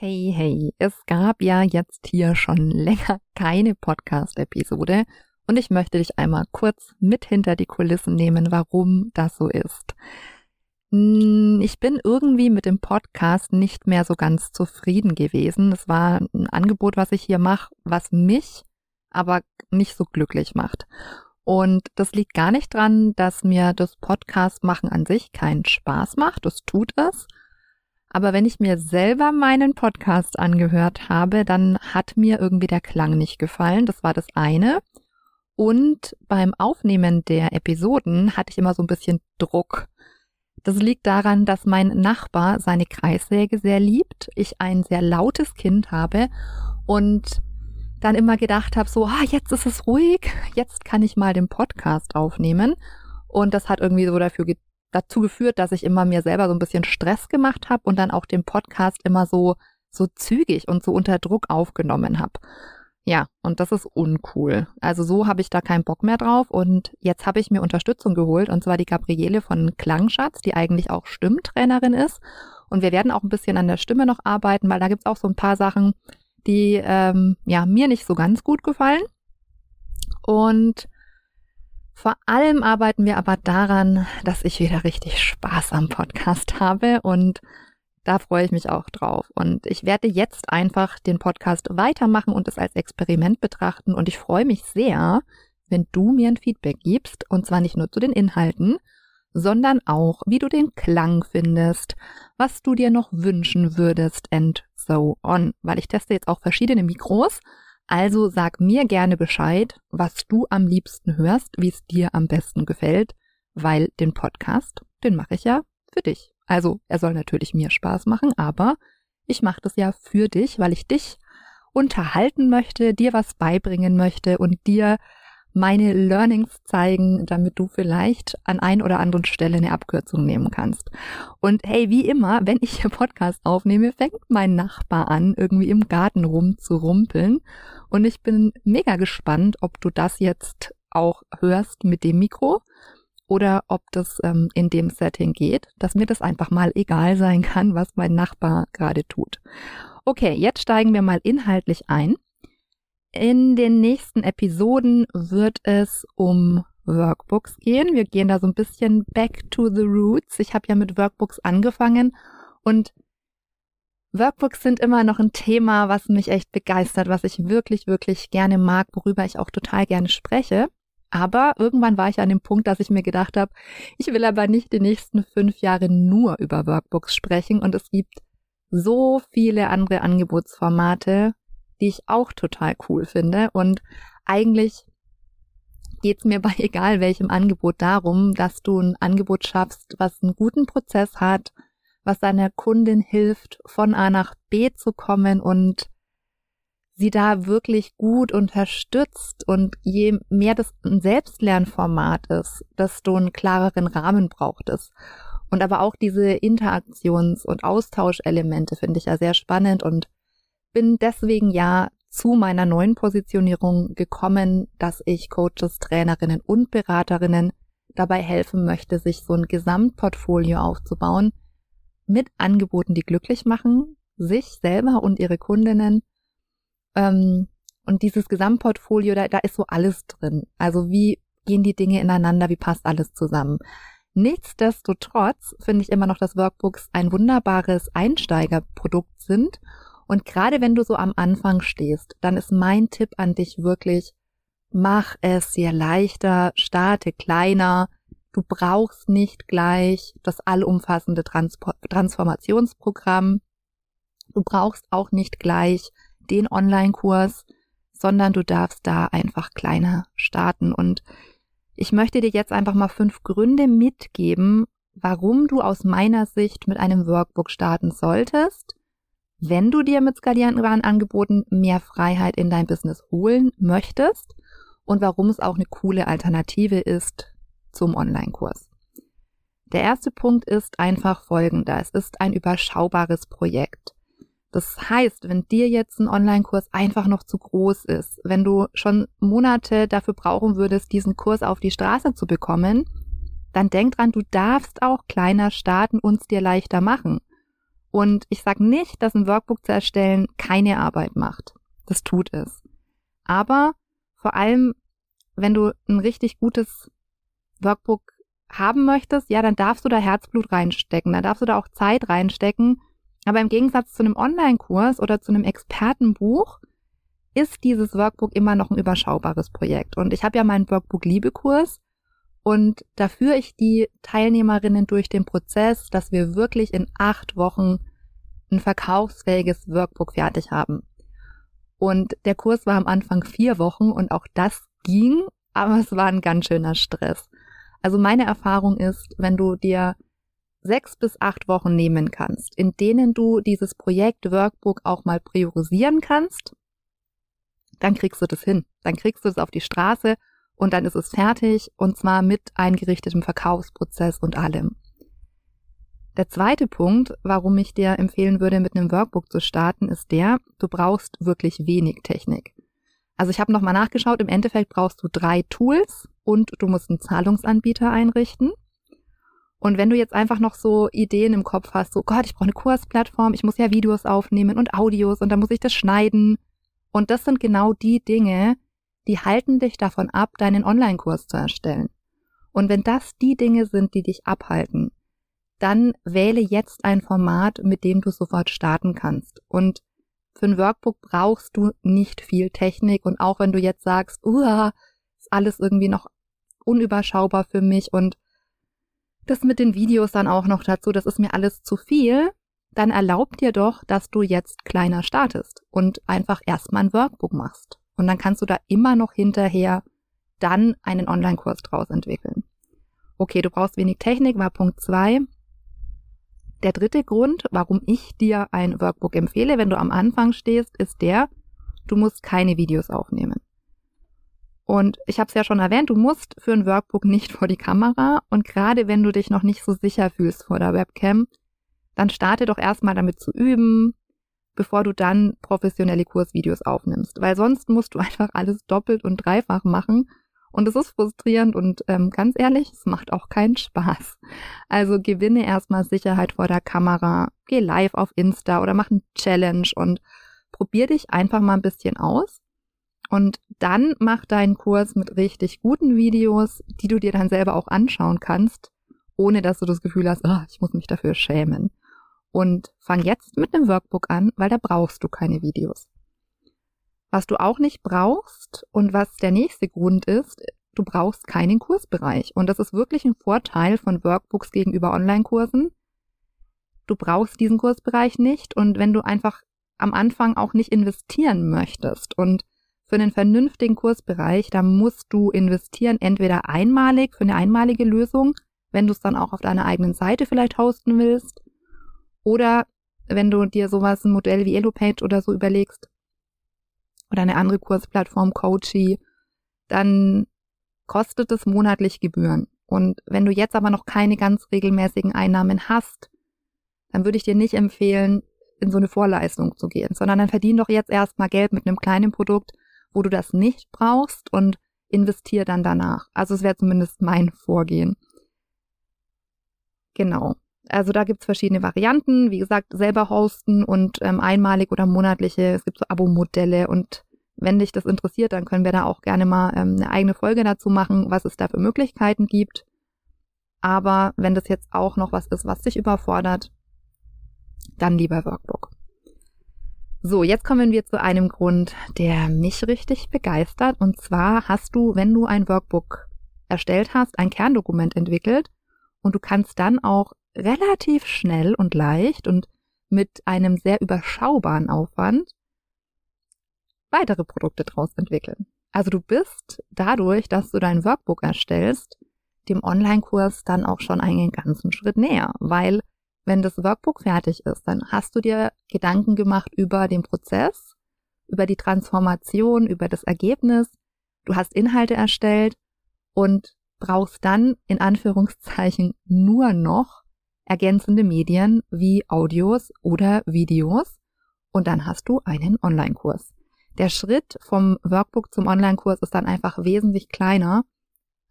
Hey, hey, es gab ja jetzt hier schon länger keine Podcast-Episode und ich möchte dich einmal kurz mit hinter die Kulissen nehmen, warum das so ist. Hm, ich bin irgendwie mit dem Podcast nicht mehr so ganz zufrieden gewesen. Es war ein Angebot, was ich hier mache, was mich aber nicht so glücklich macht. Und das liegt gar nicht dran, dass mir das Podcast machen an sich keinen Spaß macht. Das tut es. Aber wenn ich mir selber meinen Podcast angehört habe, dann hat mir irgendwie der Klang nicht gefallen. Das war das eine. Und beim Aufnehmen der Episoden hatte ich immer so ein bisschen Druck. Das liegt daran, dass mein Nachbar seine Kreissäge sehr liebt, ich ein sehr lautes Kind habe und dann immer gedacht habe, so, ah, jetzt ist es ruhig, jetzt kann ich mal den Podcast aufnehmen. Und das hat irgendwie so dafür dazu geführt, dass ich immer mir selber so ein bisschen Stress gemacht habe und dann auch den Podcast immer so so zügig und so unter Druck aufgenommen habe. Ja, und das ist uncool. Also so habe ich da keinen Bock mehr drauf und jetzt habe ich mir Unterstützung geholt und zwar die Gabriele von Klangschatz, die eigentlich auch Stimmtrainerin ist und wir werden auch ein bisschen an der Stimme noch arbeiten, weil da gibt's auch so ein paar Sachen, die ähm, ja mir nicht so ganz gut gefallen und vor allem arbeiten wir aber daran, dass ich wieder richtig Spaß am Podcast habe und da freue ich mich auch drauf. Und ich werde jetzt einfach den Podcast weitermachen und es als Experiment betrachten. Und ich freue mich sehr, wenn du mir ein Feedback gibst. Und zwar nicht nur zu den Inhalten, sondern auch, wie du den Klang findest, was du dir noch wünschen würdest and so on. Weil ich teste jetzt auch verschiedene Mikros also sag mir gerne Bescheid, was du am liebsten hörst, wie es dir am besten gefällt, weil den Podcast, den mache ich ja für dich. Also er soll natürlich mir Spaß machen, aber ich mache das ja für dich, weil ich dich unterhalten möchte, dir was beibringen möchte und dir meine Learnings zeigen, damit du vielleicht an ein oder anderen Stelle eine Abkürzung nehmen kannst. Und hey, wie immer, wenn ich hier Podcast aufnehme, fängt mein Nachbar an, irgendwie im Garten rumzurumpeln. Und ich bin mega gespannt, ob du das jetzt auch hörst mit dem Mikro oder ob das ähm, in dem Setting geht, dass mir das einfach mal egal sein kann, was mein Nachbar gerade tut. Okay, jetzt steigen wir mal inhaltlich ein. In den nächsten Episoden wird es um Workbooks gehen. Wir gehen da so ein bisschen back to the roots. Ich habe ja mit Workbooks angefangen und Workbooks sind immer noch ein Thema, was mich echt begeistert, was ich wirklich, wirklich gerne mag, worüber ich auch total gerne spreche. Aber irgendwann war ich an dem Punkt, dass ich mir gedacht habe, ich will aber nicht die nächsten fünf Jahre nur über Workbooks sprechen und es gibt so viele andere Angebotsformate, die ich auch total cool finde. Und eigentlich geht es mir bei egal welchem Angebot darum, dass du ein Angebot schaffst, was einen guten Prozess hat, was deiner Kundin hilft, von A nach B zu kommen und sie da wirklich gut unterstützt und je mehr das ein Selbstlernformat ist, desto einen klareren Rahmen braucht es. Und aber auch diese Interaktions- und Austauschelemente finde ich ja sehr spannend und bin deswegen ja zu meiner neuen Positionierung gekommen, dass ich Coaches, Trainerinnen und Beraterinnen dabei helfen möchte, sich so ein Gesamtportfolio aufzubauen, mit Angeboten, die glücklich machen, sich selber und ihre Kundinnen. Ähm, und dieses Gesamtportfolio, da, da ist so alles drin. Also wie gehen die Dinge ineinander, wie passt alles zusammen. Nichtsdestotrotz finde ich immer noch, dass Workbooks ein wunderbares Einsteigerprodukt sind. Und gerade wenn du so am Anfang stehst, dann ist mein Tipp an dich wirklich, mach es dir leichter, starte kleiner, Du brauchst nicht gleich das allumfassende Transpor Transformationsprogramm. Du brauchst auch nicht gleich den Online-Kurs, sondern du darfst da einfach kleiner starten. Und ich möchte dir jetzt einfach mal fünf Gründe mitgeben, warum du aus meiner Sicht mit einem Workbook starten solltest, wenn du dir mit skalierenden Angeboten mehr Freiheit in dein Business holen möchtest und warum es auch eine coole Alternative ist zum Online-Kurs. Der erste Punkt ist einfach folgender. Es ist ein überschaubares Projekt. Das heißt, wenn dir jetzt ein Online-Kurs einfach noch zu groß ist, wenn du schon Monate dafür brauchen würdest, diesen Kurs auf die Straße zu bekommen, dann denk dran, du darfst auch kleiner starten und es dir leichter machen. Und ich sage nicht, dass ein Workbook zu erstellen keine Arbeit macht. Das tut es. Aber vor allem, wenn du ein richtig gutes Workbook haben möchtest, ja, dann darfst du da Herzblut reinstecken, dann darfst du da auch Zeit reinstecken. Aber im Gegensatz zu einem Online-Kurs oder zu einem Expertenbuch ist dieses Workbook immer noch ein überschaubares Projekt. Und ich habe ja meinen Workbook-Liebe-Kurs und da führe ich die Teilnehmerinnen durch den Prozess, dass wir wirklich in acht Wochen ein verkaufsfähiges Workbook fertig haben. Und der Kurs war am Anfang vier Wochen und auch das ging, aber es war ein ganz schöner Stress. Also meine Erfahrung ist, wenn du dir sechs bis acht Wochen nehmen kannst, in denen du dieses Projekt Workbook auch mal priorisieren kannst, dann kriegst du das hin. Dann kriegst du es auf die Straße und dann ist es fertig und zwar mit eingerichtetem Verkaufsprozess und allem. Der zweite Punkt, warum ich dir empfehlen würde, mit einem Workbook zu starten, ist der, du brauchst wirklich wenig Technik. Also ich habe nochmal nachgeschaut, im Endeffekt brauchst du drei Tools und du musst einen Zahlungsanbieter einrichten. Und wenn du jetzt einfach noch so Ideen im Kopf hast, so Gott, ich brauche eine Kursplattform, ich muss ja Videos aufnehmen und Audios und dann muss ich das schneiden. Und das sind genau die Dinge, die halten dich davon ab, deinen Online-Kurs zu erstellen. Und wenn das die Dinge sind, die dich abhalten, dann wähle jetzt ein Format, mit dem du sofort starten kannst. Und für ein Workbook brauchst du nicht viel Technik. Und auch wenn du jetzt sagst, uh, ist alles irgendwie noch unüberschaubar für mich und das mit den Videos dann auch noch dazu, das ist mir alles zu viel, dann erlaub dir doch, dass du jetzt kleiner startest und einfach erstmal ein Workbook machst. Und dann kannst du da immer noch hinterher dann einen Online-Kurs draus entwickeln. Okay, du brauchst wenig Technik, war Punkt zwei. Der dritte Grund, warum ich dir ein Workbook empfehle, wenn du am Anfang stehst, ist der, du musst keine Videos aufnehmen. Und ich habe es ja schon erwähnt, du musst für ein Workbook nicht vor die Kamera und gerade wenn du dich noch nicht so sicher fühlst vor der Webcam, dann starte doch erstmal damit zu üben, bevor du dann professionelle Kursvideos aufnimmst, weil sonst musst du einfach alles doppelt und dreifach machen und es ist frustrierend und ähm, ganz ehrlich, es macht auch keinen Spaß. Also gewinne erstmal Sicherheit vor der Kamera, geh live auf Insta oder mach ein Challenge und probier dich einfach mal ein bisschen aus. Und dann mach deinen Kurs mit richtig guten Videos, die du dir dann selber auch anschauen kannst, ohne dass du das Gefühl hast, oh, ich muss mich dafür schämen. Und fang jetzt mit einem Workbook an, weil da brauchst du keine Videos. Was du auch nicht brauchst und was der nächste Grund ist, du brauchst keinen Kursbereich. Und das ist wirklich ein Vorteil von Workbooks gegenüber Online-Kursen. Du brauchst diesen Kursbereich nicht und wenn du einfach am Anfang auch nicht investieren möchtest und für einen vernünftigen Kursbereich, da musst du investieren, entweder einmalig für eine einmalige Lösung, wenn du es dann auch auf deiner eigenen Seite vielleicht hosten willst, oder wenn du dir sowas, ein Modell wie Elopage oder so überlegst, oder eine andere Kursplattform, Coachy, dann kostet es monatlich Gebühren. Und wenn du jetzt aber noch keine ganz regelmäßigen Einnahmen hast, dann würde ich dir nicht empfehlen, in so eine Vorleistung zu gehen, sondern dann verdien doch jetzt erstmal Geld mit einem kleinen Produkt, wo du das nicht brauchst und investier dann danach. Also es wäre zumindest mein Vorgehen. Genau. Also da gibt's verschiedene Varianten. Wie gesagt, selber hosten und ähm, einmalig oder monatliche. Es gibt so Abo-Modelle und wenn dich das interessiert, dann können wir da auch gerne mal ähm, eine eigene Folge dazu machen, was es da für Möglichkeiten gibt. Aber wenn das jetzt auch noch was ist, was dich überfordert, dann lieber Workbook. So, jetzt kommen wir zu einem Grund, der mich richtig begeistert. Und zwar hast du, wenn du ein Workbook erstellt hast, ein Kerndokument entwickelt und du kannst dann auch relativ schnell und leicht und mit einem sehr überschaubaren Aufwand weitere Produkte draus entwickeln. Also du bist dadurch, dass du dein Workbook erstellst, dem Online-Kurs dann auch schon einen ganzen Schritt näher, weil wenn das Workbook fertig ist, dann hast du dir Gedanken gemacht über den Prozess, über die Transformation, über das Ergebnis. Du hast Inhalte erstellt und brauchst dann in Anführungszeichen nur noch ergänzende Medien wie Audios oder Videos und dann hast du einen Online-Kurs. Der Schritt vom Workbook zum Online-Kurs ist dann einfach wesentlich kleiner,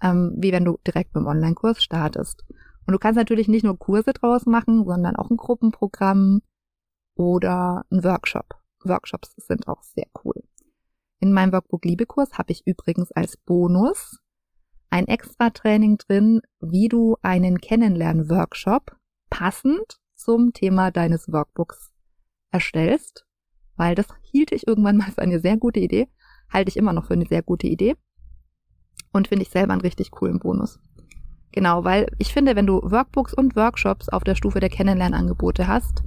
ähm, wie wenn du direkt mit dem Online-Kurs startest. Und du kannst natürlich nicht nur Kurse draus machen, sondern auch ein Gruppenprogramm oder ein Workshop. Workshops sind auch sehr cool. In meinem Workbook Liebekurs habe ich übrigens als Bonus ein extra Training drin, wie du einen Kennenlern-Workshop passend zum Thema deines Workbooks erstellst, weil das hielt ich irgendwann mal für eine sehr gute Idee, halte ich immer noch für eine sehr gute Idee und finde ich selber einen richtig coolen Bonus. Genau, weil ich finde, wenn du Workbooks und Workshops auf der Stufe der Kennenlernangebote hast,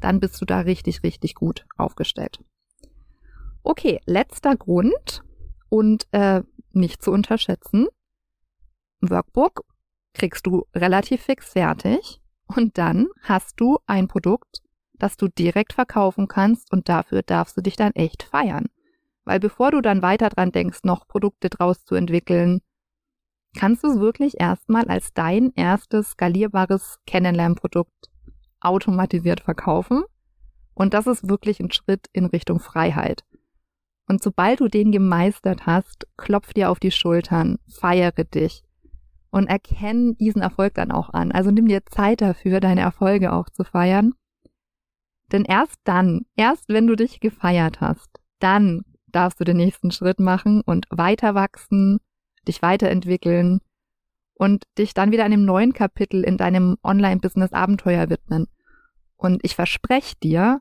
dann bist du da richtig, richtig gut aufgestellt. Okay, letzter Grund und äh, nicht zu unterschätzen. Workbook kriegst du relativ fix fertig und dann hast du ein Produkt, das du direkt verkaufen kannst und dafür darfst du dich dann echt feiern. Weil bevor du dann weiter dran denkst, noch Produkte draus zu entwickeln, kannst du es wirklich erstmal als dein erstes skalierbares Kennenlernprodukt automatisiert verkaufen. Und das ist wirklich ein Schritt in Richtung Freiheit. Und sobald du den gemeistert hast, klopf dir auf die Schultern, feiere dich und erkenn diesen Erfolg dann auch an. Also nimm dir Zeit dafür, deine Erfolge auch zu feiern. Denn erst dann, erst wenn du dich gefeiert hast, dann darfst du den nächsten Schritt machen und weiter wachsen, dich weiterentwickeln und dich dann wieder einem neuen Kapitel in deinem Online-Business-Abenteuer widmen. Und ich verspreche dir,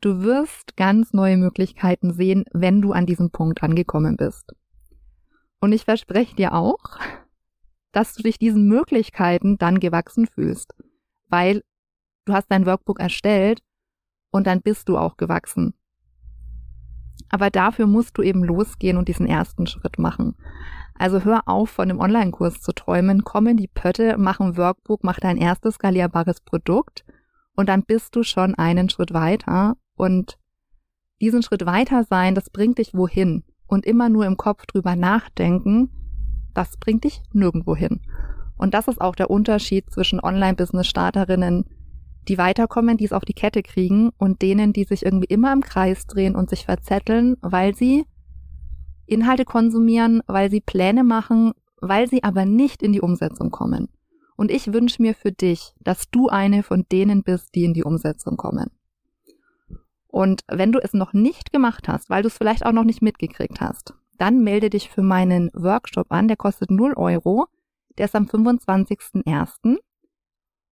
du wirst ganz neue Möglichkeiten sehen, wenn du an diesem Punkt angekommen bist. Und ich verspreche dir auch, dass du dich diesen Möglichkeiten dann gewachsen fühlst, weil du hast dein Workbook erstellt und dann bist du auch gewachsen. Aber dafür musst du eben losgehen und diesen ersten Schritt machen. Also hör auf, von einem Online-Kurs zu träumen, komm in die Pötte, mach ein Workbook, mach dein erstes skalierbares Produkt und dann bist du schon einen Schritt weiter und diesen Schritt weiter sein, das bringt dich wohin und immer nur im Kopf drüber nachdenken, das bringt dich nirgendwo hin. Und das ist auch der Unterschied zwischen Online-Business-Starterinnen, die weiterkommen, die es auf die Kette kriegen und denen, die sich irgendwie immer im Kreis drehen und sich verzetteln, weil sie Inhalte konsumieren, weil sie Pläne machen, weil sie aber nicht in die Umsetzung kommen. Und ich wünsche mir für dich, dass du eine von denen bist, die in die Umsetzung kommen. Und wenn du es noch nicht gemacht hast, weil du es vielleicht auch noch nicht mitgekriegt hast, dann melde dich für meinen Workshop an, der kostet 0 Euro. Der ist am 25.01.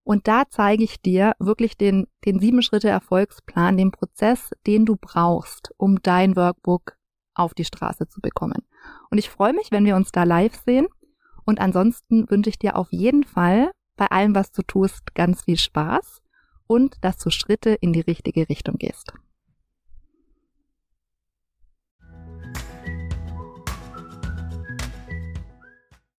Und da zeige ich dir wirklich den, den sieben Schritte Erfolgsplan, den Prozess, den du brauchst, um dein Workbook auf die Straße zu bekommen. Und ich freue mich, wenn wir uns da live sehen. Und ansonsten wünsche ich dir auf jeden Fall bei allem, was du tust, ganz viel Spaß und dass du Schritte in die richtige Richtung gehst.